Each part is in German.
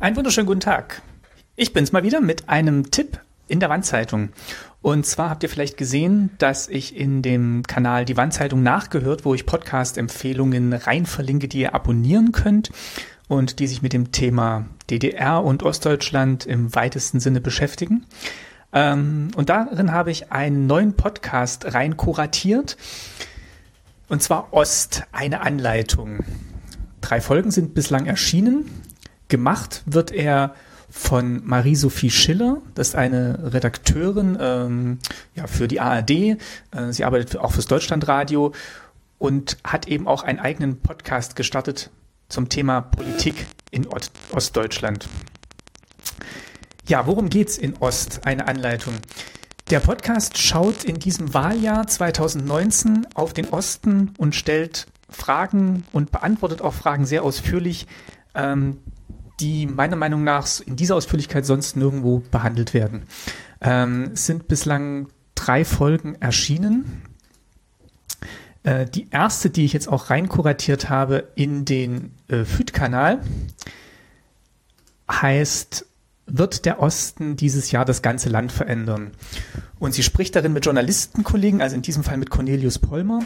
Einen wunderschönen guten Tag. Ich bin's mal wieder mit einem Tipp in der Wandzeitung. Und zwar habt ihr vielleicht gesehen, dass ich in dem Kanal Die Wandzeitung nachgehört, wo ich Podcast-Empfehlungen rein verlinke, die ihr abonnieren könnt und die sich mit dem Thema DDR und Ostdeutschland im weitesten Sinne beschäftigen. Ähm, und darin habe ich einen neuen Podcast rein kuratiert. Und zwar Ost, eine Anleitung. Drei Folgen sind bislang erschienen. Gemacht wird er von Marie-Sophie Schiller. Das ist eine Redakteurin ähm, ja, für die ARD. Äh, sie arbeitet auch fürs Deutschlandradio und hat eben auch einen eigenen Podcast gestartet zum Thema Politik in Ost Ostdeutschland. Ja, worum geht's in Ost? Eine Anleitung. Der Podcast schaut in diesem Wahljahr 2019 auf den Osten und stellt Fragen und beantwortet auch Fragen sehr ausführlich, ähm, die meiner Meinung nach in dieser Ausführlichkeit sonst nirgendwo behandelt werden. Ähm, es sind bislang drei Folgen erschienen. Äh, die erste, die ich jetzt auch rein kuratiert habe in den äh, FÜD-Kanal, heißt wird der Osten dieses Jahr das ganze Land verändern? Und sie spricht darin mit Journalistenkollegen, also in diesem Fall mit Cornelius Polmer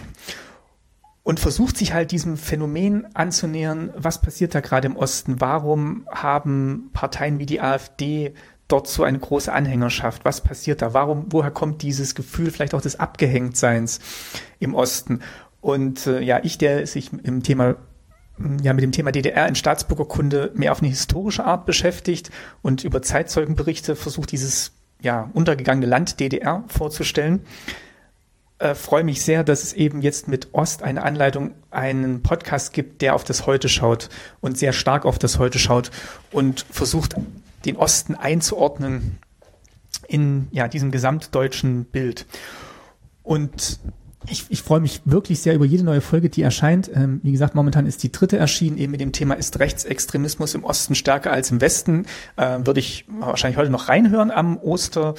und versucht sich halt diesem Phänomen anzunähern, was passiert da gerade im Osten? Warum haben Parteien wie die AfD dort so eine große Anhängerschaft? Was passiert da? Warum, woher kommt dieses Gefühl vielleicht auch des Abgehängtseins im Osten? Und äh, ja, ich, der sich im Thema ja, mit dem Thema DDR in Staatsbürgerkunde mehr auf eine historische Art beschäftigt und über Zeitzeugenberichte versucht, dieses ja, untergegangene Land DDR vorzustellen äh, freue mich sehr, dass es eben jetzt mit Ost eine Anleitung, einen Podcast gibt, der auf das Heute schaut und sehr stark auf das Heute schaut und versucht, den Osten einzuordnen in ja, diesem gesamtdeutschen Bild. Und ich, ich freue mich wirklich sehr über jede neue Folge, die erscheint. Ähm, wie gesagt, momentan ist die dritte erschienen, eben mit dem Thema ist Rechtsextremismus im Osten stärker als im Westen. Äh, Würde ich wahrscheinlich heute noch reinhören am Oster.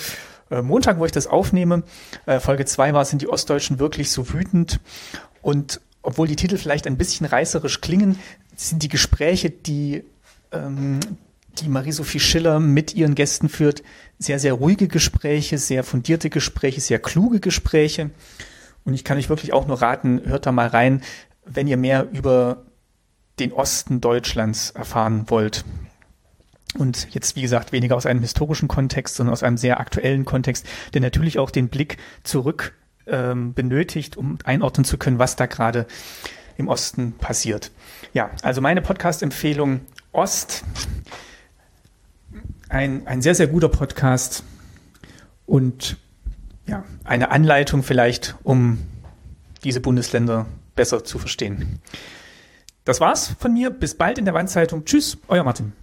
Äh, Montag, wo ich das aufnehme. Äh, Folge 2 war, sind die Ostdeutschen wirklich so wütend. Und obwohl die Titel vielleicht ein bisschen reißerisch klingen, sind die Gespräche, die, ähm, die Marie-Sophie Schiller mit ihren Gästen führt, sehr, sehr ruhige Gespräche, sehr fundierte Gespräche, sehr kluge Gespräche. Und ich kann euch wirklich auch nur raten, hört da mal rein, wenn ihr mehr über den Osten Deutschlands erfahren wollt. Und jetzt, wie gesagt, weniger aus einem historischen Kontext, sondern aus einem sehr aktuellen Kontext, der natürlich auch den Blick zurück ähm, benötigt, um einordnen zu können, was da gerade im Osten passiert. Ja, also meine Podcast-Empfehlung Ost. Ein, ein sehr, sehr guter Podcast und ja, eine Anleitung vielleicht, um diese Bundesländer besser zu verstehen. Das war's von mir. Bis bald in der Wandzeitung. Tschüss, euer Martin.